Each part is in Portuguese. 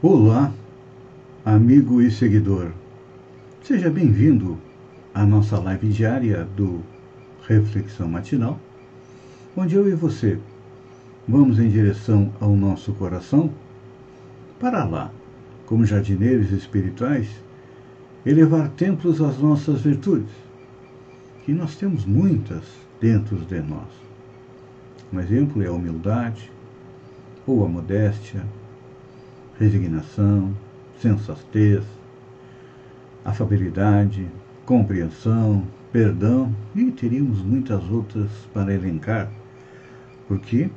Olá, amigo e seguidor. Seja bem-vindo à nossa live diária do Reflexão Matinal, onde eu e você vamos em direção ao nosso coração para lá, como jardineiros espirituais, elevar templos às nossas virtudes, que nós temos muitas dentro de nós. Um exemplo é a humildade ou a modéstia resignação, sensatez, afabilidade, compreensão, perdão e teríamos muitas outras para elencar, porque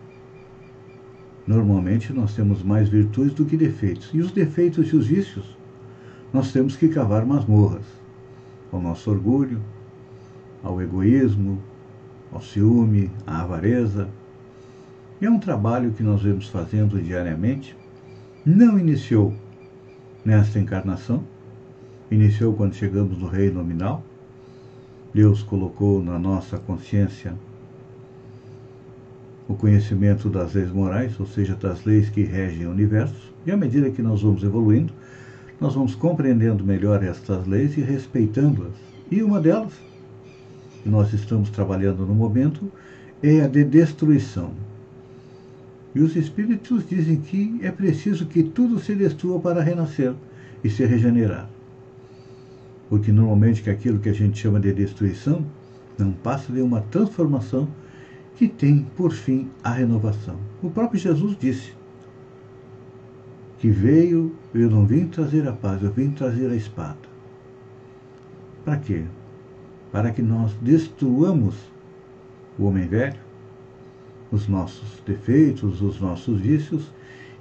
normalmente nós temos mais virtudes do que defeitos. E os defeitos e os vícios nós temos que cavar masmorras ao nosso orgulho, ao egoísmo, ao ciúme, à avareza. E é um trabalho que nós vemos fazendo diariamente não iniciou nesta encarnação, iniciou quando chegamos no reino nominal. Deus colocou na nossa consciência o conhecimento das leis morais, ou seja, das leis que regem o universo, e à medida que nós vamos evoluindo, nós vamos compreendendo melhor estas leis e respeitando-as. E uma delas, que nós estamos trabalhando no momento, é a de destruição. E os espíritos dizem que é preciso que tudo se destrua para renascer e se regenerar. Porque normalmente que aquilo que a gente chama de destruição não passa de uma transformação que tem por fim a renovação. O próprio Jesus disse que veio, eu não vim trazer a paz, eu vim trazer a espada. Para quê? Para que nós destruamos o homem velho, os nossos defeitos, os nossos vícios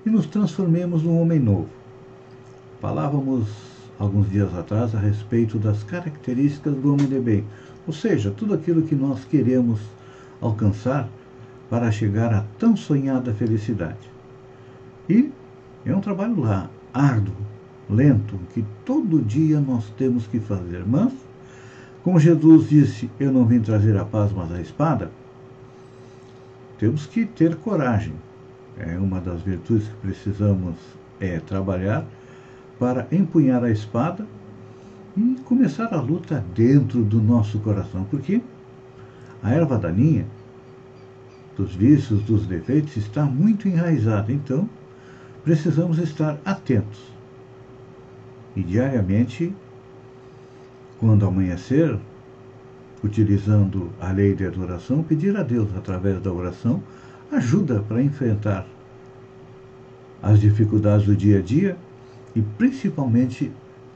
e nos transformemos num homem novo. Falávamos alguns dias atrás a respeito das características do homem de bem, ou seja, tudo aquilo que nós queremos alcançar para chegar à tão sonhada felicidade. E é um trabalho lá, árduo, lento, que todo dia nós temos que fazer. Mas, como Jesus disse, eu não vim trazer a paz, mas a espada, temos que ter coragem. É uma das virtudes que precisamos é, trabalhar para empunhar a espada e começar a luta dentro do nosso coração, porque a erva daninha dos vícios, dos defeitos está muito enraizada, então precisamos estar atentos. E diariamente, quando amanhecer, utilizando a lei de adoração, pedir a Deus, através da oração, ajuda para enfrentar as dificuldades do dia a dia e principalmente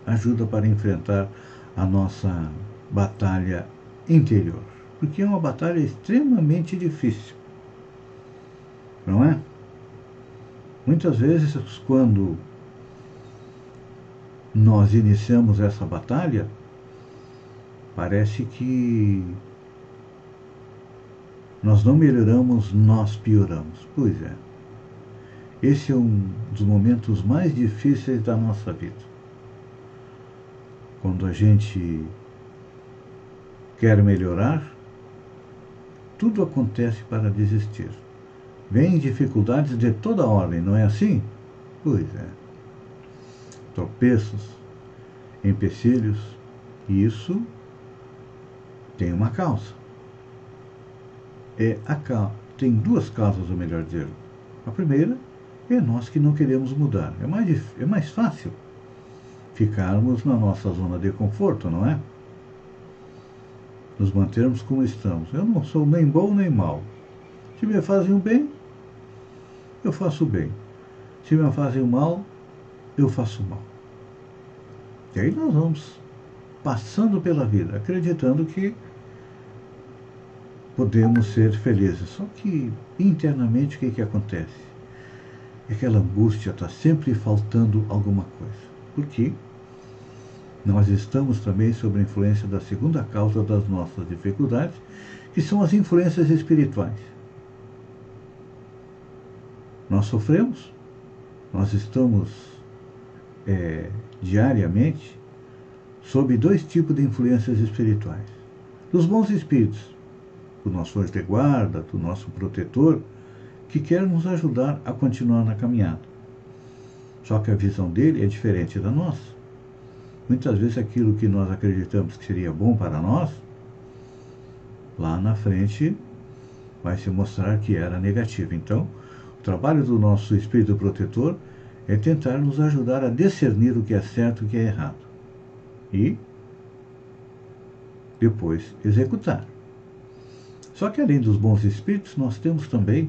ajuda para enfrentar a nossa batalha interior, porque é uma batalha extremamente difícil. Não é? Muitas vezes, quando nós iniciamos essa batalha, Parece que nós não melhoramos, nós pioramos. Pois é. Esse é um dos momentos mais difíceis da nossa vida. Quando a gente quer melhorar, tudo acontece para desistir. Vêm dificuldades de toda ordem, não é assim? Pois é. Tropeços, empecilhos, e isso tem uma causa. É a. Tem duas causas, ou melhor dizer. A primeira é nós que não queremos mudar. É mais, é mais fácil ficarmos na nossa zona de conforto, não é? Nos mantermos como estamos. Eu não sou nem bom nem mal. Se me fazem o bem, eu faço o bem. Se me fazem o mal, eu faço o mal. E aí nós vamos passando pela vida, acreditando que podemos ser felizes. Só que internamente o que, que acontece? Aquela angústia está sempre faltando alguma coisa. Por quê? Nós estamos também sob a influência da segunda causa das nossas dificuldades, que são as influências espirituais. Nós sofremos, nós estamos é, diariamente sob dois tipos de influências espirituais. Dos bons espíritos, do nosso anjo de guarda, do nosso protetor, que quer nos ajudar a continuar na caminhada. Só que a visão dele é diferente da nossa. Muitas vezes aquilo que nós acreditamos que seria bom para nós, lá na frente vai se mostrar que era negativo. Então, o trabalho do nosso espírito protetor é tentar nos ajudar a discernir o que é certo e o que é errado. E depois executar. Só que além dos bons espíritos, nós temos também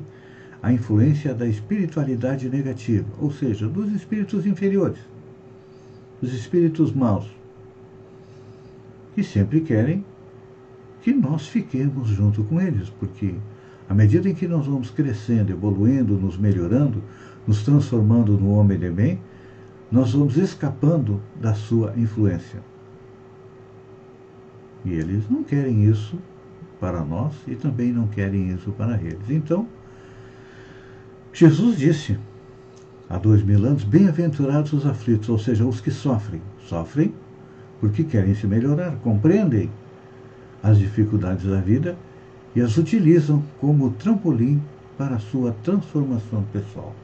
a influência da espiritualidade negativa, ou seja, dos espíritos inferiores, dos espíritos maus, que sempre querem que nós fiquemos junto com eles, porque à medida em que nós vamos crescendo, evoluindo, nos melhorando, nos transformando no homem de bem, nós vamos escapando da sua influência. E eles não querem isso para nós e também não querem isso para eles. Então, Jesus disse há dois mil anos: Bem-aventurados os aflitos, ou seja, os que sofrem. Sofrem porque querem se melhorar, compreendem as dificuldades da vida e as utilizam como trampolim para a sua transformação pessoal.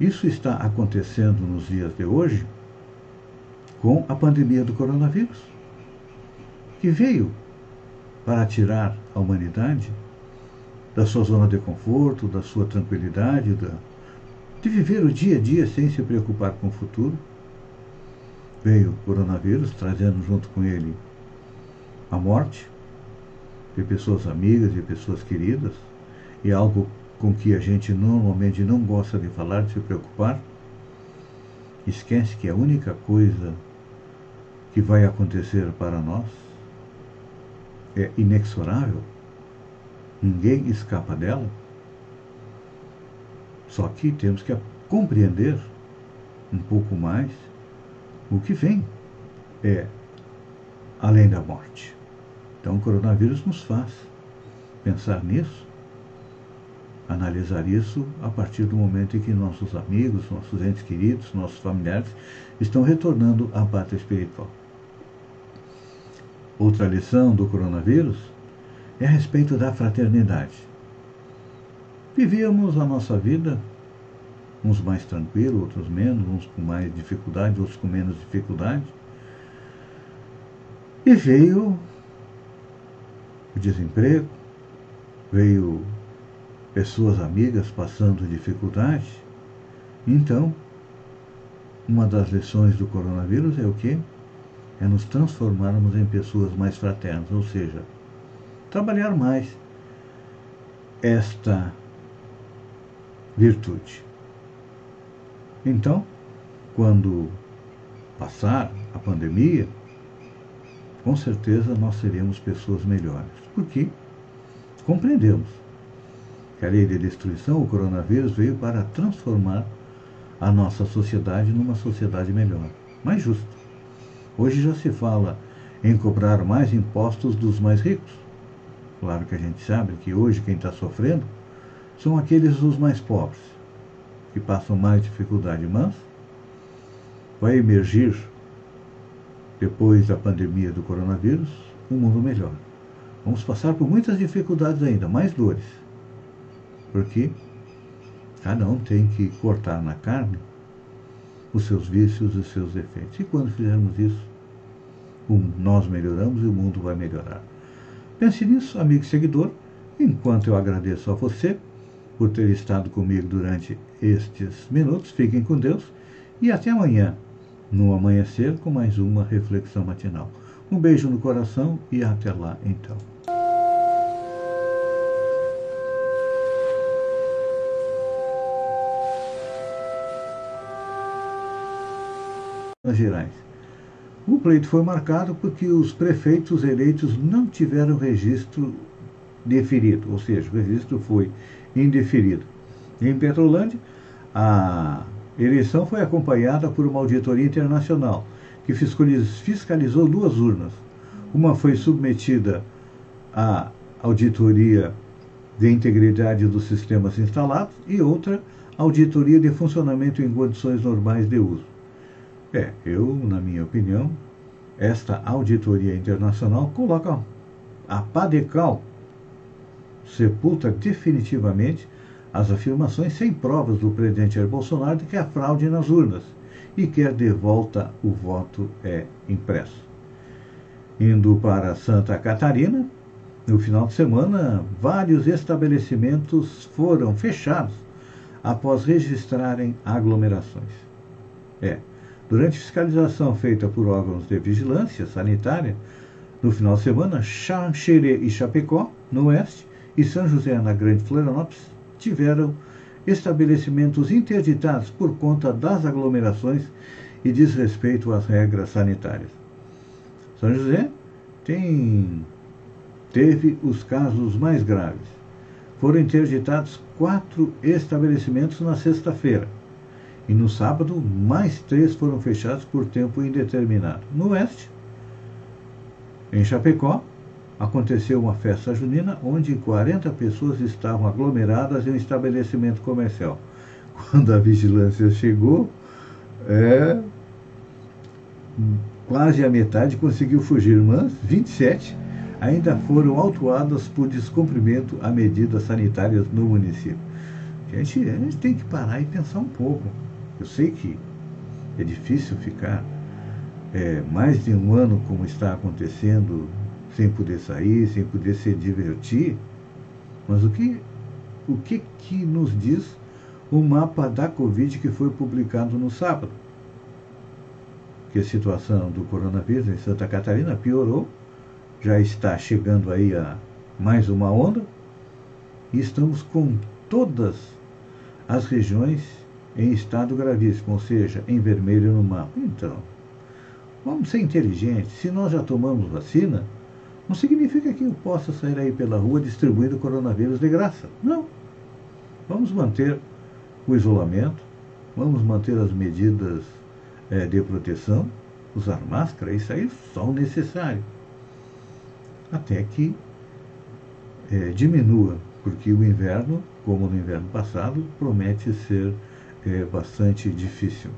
Isso está acontecendo nos dias de hoje com a pandemia do coronavírus, que veio para tirar a humanidade da sua zona de conforto, da sua tranquilidade, da, de viver o dia a dia sem se preocupar com o futuro. Veio o coronavírus, trazendo junto com ele a morte de pessoas amigas, de pessoas queridas, e algo com que a gente normalmente não gosta de falar, de se preocupar. Esquece que a única coisa que vai acontecer para nós é inexorável, ninguém escapa dela. Só que temos que compreender um pouco mais o que vem é além da morte. Então o coronavírus nos faz pensar nisso, analisar isso a partir do momento em que nossos amigos, nossos entes queridos, nossos familiares estão retornando à pátria espiritual. Outra lição do coronavírus é a respeito da fraternidade. Vivíamos a nossa vida, uns mais tranquilos, outros menos, uns com mais dificuldade, outros com menos dificuldade. E veio o desemprego, veio pessoas amigas passando dificuldade. Então, uma das lições do coronavírus é o quê? É nos transformarmos em pessoas mais fraternas, ou seja, trabalhar mais esta virtude. Então, quando passar a pandemia, com certeza nós seremos pessoas melhores, porque compreendemos que a lei de destruição, o coronavírus, veio para transformar a nossa sociedade numa sociedade melhor, mais justa. Hoje já se fala em cobrar mais impostos dos mais ricos. Claro que a gente sabe que hoje quem está sofrendo são aqueles os mais pobres, que passam mais dificuldade, mas vai emergir, depois da pandemia do coronavírus, um mundo melhor. Vamos passar por muitas dificuldades ainda, mais dores, porque cada um tem que cortar na carne os seus vícios e os seus defeitos. E quando fizermos isso, nós melhoramos e o mundo vai melhorar. Pense nisso, amigo seguidor, enquanto eu agradeço a você por ter estado comigo durante estes minutos. Fiquem com Deus e até amanhã, no amanhecer, com mais uma reflexão matinal. Um beijo no coração e até lá então. Minas Gerais. O pleito foi marcado porque os prefeitos eleitos não tiveram registro deferido, ou seja, o registro foi indeferido. Em Petrolândia, a eleição foi acompanhada por uma auditoria internacional que fiscalizou duas urnas. Uma foi submetida à auditoria de integridade dos sistemas instalados e outra auditoria de funcionamento em condições normais de uso. É, eu, na minha opinião, esta auditoria internacional coloca a Padecal sepulta definitivamente as afirmações sem provas do presidente Jair Bolsonaro de que há fraude nas urnas e quer de volta o voto é impresso. Indo para Santa Catarina, no final de semana, vários estabelecimentos foram fechados após registrarem aglomerações. É, durante fiscalização feita por órgãos de vigilância sanitária, no final de semana, Xanxerê e Chapecó, no oeste, e São José, na Grande Florianópolis, tiveram estabelecimentos interditados por conta das aglomerações e desrespeito às regras sanitárias. São José tem, teve os casos mais graves. Foram interditados quatro estabelecimentos na sexta-feira. E no sábado, mais três foram fechados por tempo indeterminado. No oeste, em Chapecó, aconteceu uma festa junina onde 40 pessoas estavam aglomeradas em um estabelecimento comercial. Quando a vigilância chegou, é, quase a metade conseguiu fugir, mas 27 ainda foram autuadas por descumprimento a medidas sanitárias no município. Gente, a gente tem que parar e pensar um pouco. Eu sei que é difícil ficar é, mais de um ano como está acontecendo, sem poder sair, sem poder se divertir. Mas o que, o que, que nos diz o mapa da Covid que foi publicado no sábado? Que a situação do coronavírus em Santa Catarina piorou, já está chegando aí a mais uma onda, e estamos com todas as regiões em estado gravíssimo, ou seja, em vermelho no mapa. Então, Vamos ser inteligentes. Se nós já tomamos vacina, não significa que eu possa sair aí pela rua distribuindo coronavírus de graça. Não. Vamos manter o isolamento, vamos manter as medidas é, de proteção, usar máscara, isso aí só o necessário. Até que é, diminua, porque o inverno, como no inverno passado, promete ser é, bastante difícil.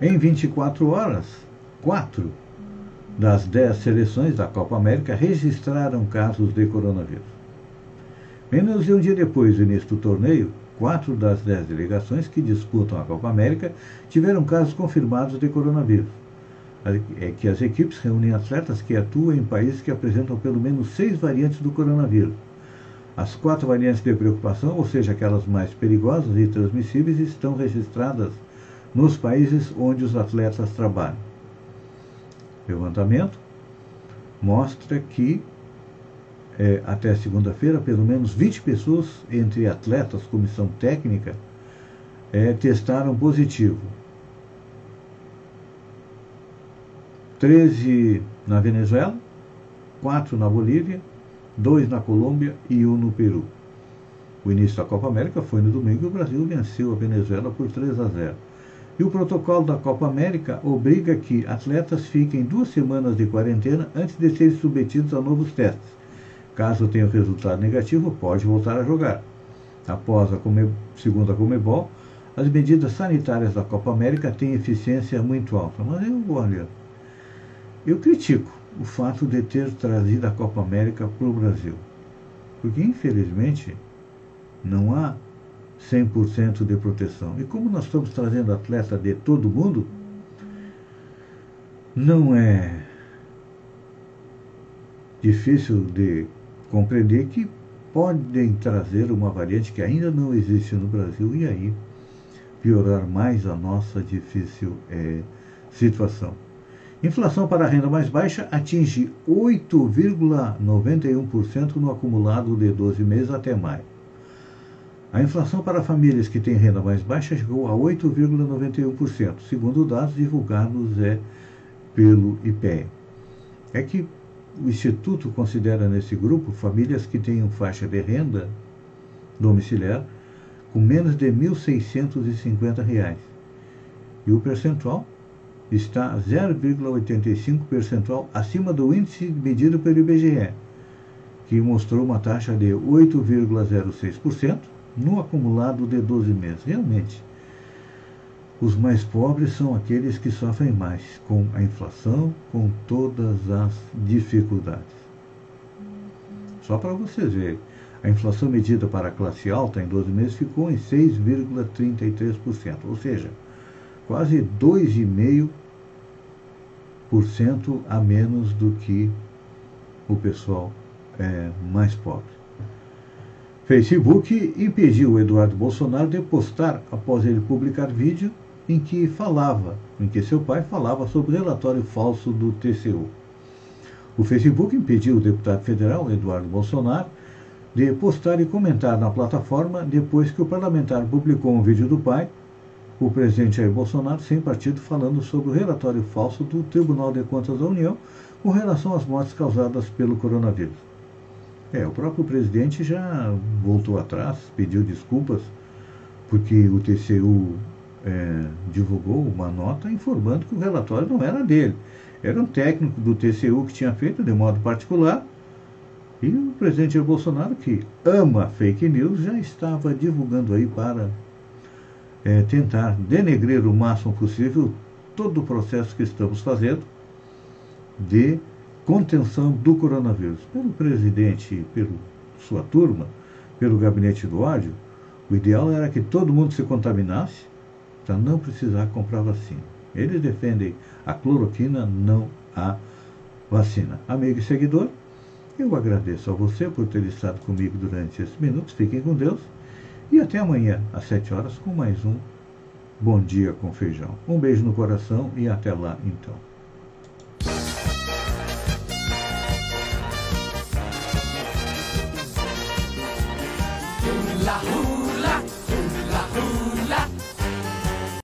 Em 24 horas, quatro das dez seleções da Copa América registraram casos de coronavírus. Menos de um dia depois do início do torneio, quatro das dez delegações que disputam a Copa América tiveram casos confirmados de coronavírus. É que as equipes reúnem atletas que atuam em países que apresentam pelo menos seis variantes do coronavírus. As quatro variantes de preocupação, ou seja, aquelas mais perigosas e transmissíveis, estão registradas nos países onde os atletas trabalham. Levantamento mostra que é, até segunda-feira, pelo menos 20 pessoas, entre atletas, comissão técnica, é, testaram positivo. 13 na Venezuela, 4 na Bolívia, 2 na Colômbia e 1 no Peru. O início da Copa América foi no domingo e o Brasil venceu a Venezuela por 3 a 0. E o protocolo da Copa América obriga que atletas fiquem duas semanas de quarentena antes de serem submetidos a novos testes. Caso tenha resultado negativo, pode voltar a jogar. Após a Come... segundo a Comebol, as medidas sanitárias da Copa América têm eficiência muito alta. Mas eu, olha, eu critico o fato de ter trazido a Copa América para o Brasil. Porque, infelizmente, não há 100% de proteção. E como nós estamos trazendo atleta de todo mundo, não é difícil de compreender que podem trazer uma variante que ainda não existe no Brasil e aí piorar mais a nossa difícil é, situação. Inflação para a renda mais baixa atinge 8,91% no acumulado de 12 meses até maio. A inflação para famílias que têm renda mais baixa chegou a 8,91%, segundo dados divulgados é, pelo IPE. É que o Instituto considera nesse grupo famílias que tenham faixa de renda domiciliar com menos de R$ 1.650. E o percentual está 0,85 percentual acima do índice medido pelo IBGE, que mostrou uma taxa de 8,06%, no acumulado de 12 meses. Realmente, os mais pobres são aqueles que sofrem mais com a inflação, com todas as dificuldades. Só para vocês verem, A inflação medida para a classe alta em 12 meses ficou em 6,33%, ou seja, quase 2,5% a menos do que o pessoal é, mais pobre. Facebook impediu Eduardo Bolsonaro de postar após ele publicar vídeo em que falava, em que seu pai falava sobre o relatório falso do TCU. O Facebook impediu o deputado federal Eduardo Bolsonaro de postar e comentar na plataforma depois que o parlamentar publicou um vídeo do pai, o presidente Jair Bolsonaro, sem partido, falando sobre o relatório falso do Tribunal de Contas da União com relação às mortes causadas pelo coronavírus. É, o próprio presidente já voltou atrás, pediu desculpas, porque o TCU é, divulgou uma nota informando que o relatório não era dele. Era um técnico do TCU que tinha feito de modo particular. E o presidente Jair Bolsonaro, que ama fake news, já estava divulgando aí para é, tentar denegrir o máximo possível todo o processo que estamos fazendo de contenção do coronavírus. Pelo presidente pela sua turma, pelo gabinete do ódio, o ideal era que todo mundo se contaminasse para não precisar comprar vacina. Eles defendem a cloroquina, não a vacina. Amigo e seguidor, eu agradeço a você por ter estado comigo durante esses minutos. Fiquem com Deus e até amanhã, às 7 horas, com mais um Bom Dia com Feijão. Um beijo no coração e até lá então.